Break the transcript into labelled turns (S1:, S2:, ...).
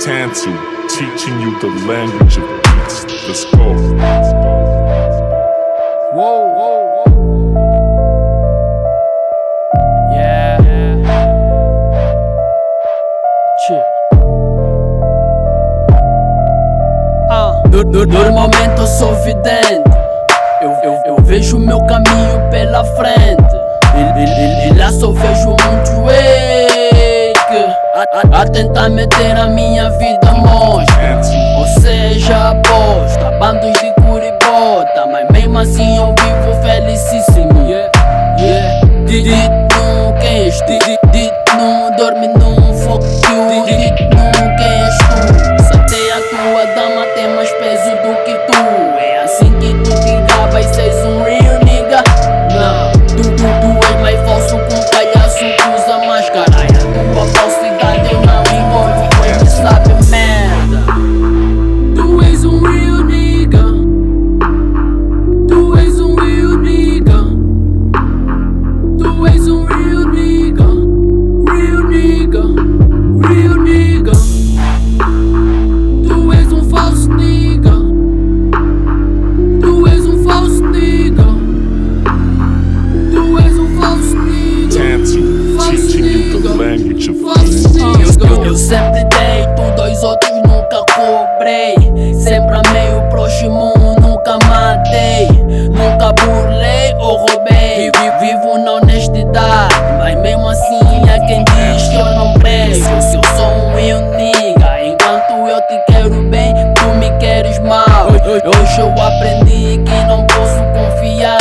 S1: Tantu, teaching you the language of beats. Let's go.
S2: Whoa, whoa, whoa. Yeah. Chill. Ah.
S3: No- no- Normalmente eu sou vidente. Eu, eu, eu vejo meu caminho pela frente. E, e- e- lá só vejo muito wake. A, tentar meter a minha vida.
S1: Tantu,
S3: Ou seja, aposta, bandos próximo, nunca matei. Nunca burlei ou roubei. Vi- Vivo na honestidade, mas mesmo assim há quem diz que eu não presto. Se eu sou um nigga, enquanto eu te quero bem, tu me queres mal. Hoje eu aprendi que não posso confiar